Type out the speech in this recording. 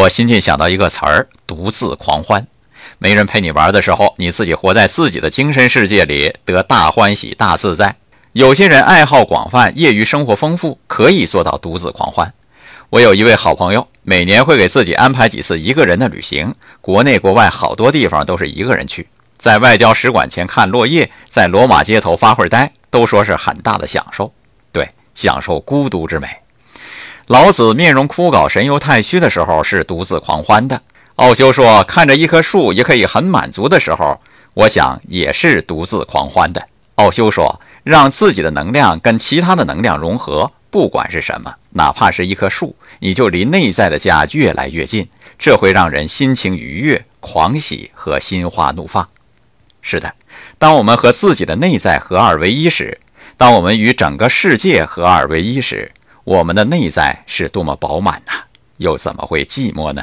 我心近想到一个词儿——独自狂欢。没人陪你玩的时候，你自己活在自己的精神世界里，得大欢喜、大自在。有些人爱好广泛，业余生活丰富，可以做到独自狂欢。我有一位好朋友，每年会给自己安排几次一个人的旅行，国内国外好多地方都是一个人去，在外交使馆前看落叶，在罗马街头发会儿呆，都说是很大的享受。对，享受孤独之美。老子面容枯槁、神游太虚的时候是独自狂欢的。奥修说，看着一棵树也可以很满足的时候，我想也是独自狂欢的。奥修说，让自己的能量跟其他的能量融合。不管是什么，哪怕是一棵树，你就离内在的家越来越近，这会让人心情愉悦、狂喜和心花怒放。是的，当我们和自己的内在合二为一时，当我们与整个世界合二为一时，我们的内在是多么饱满呐！又怎么会寂寞呢？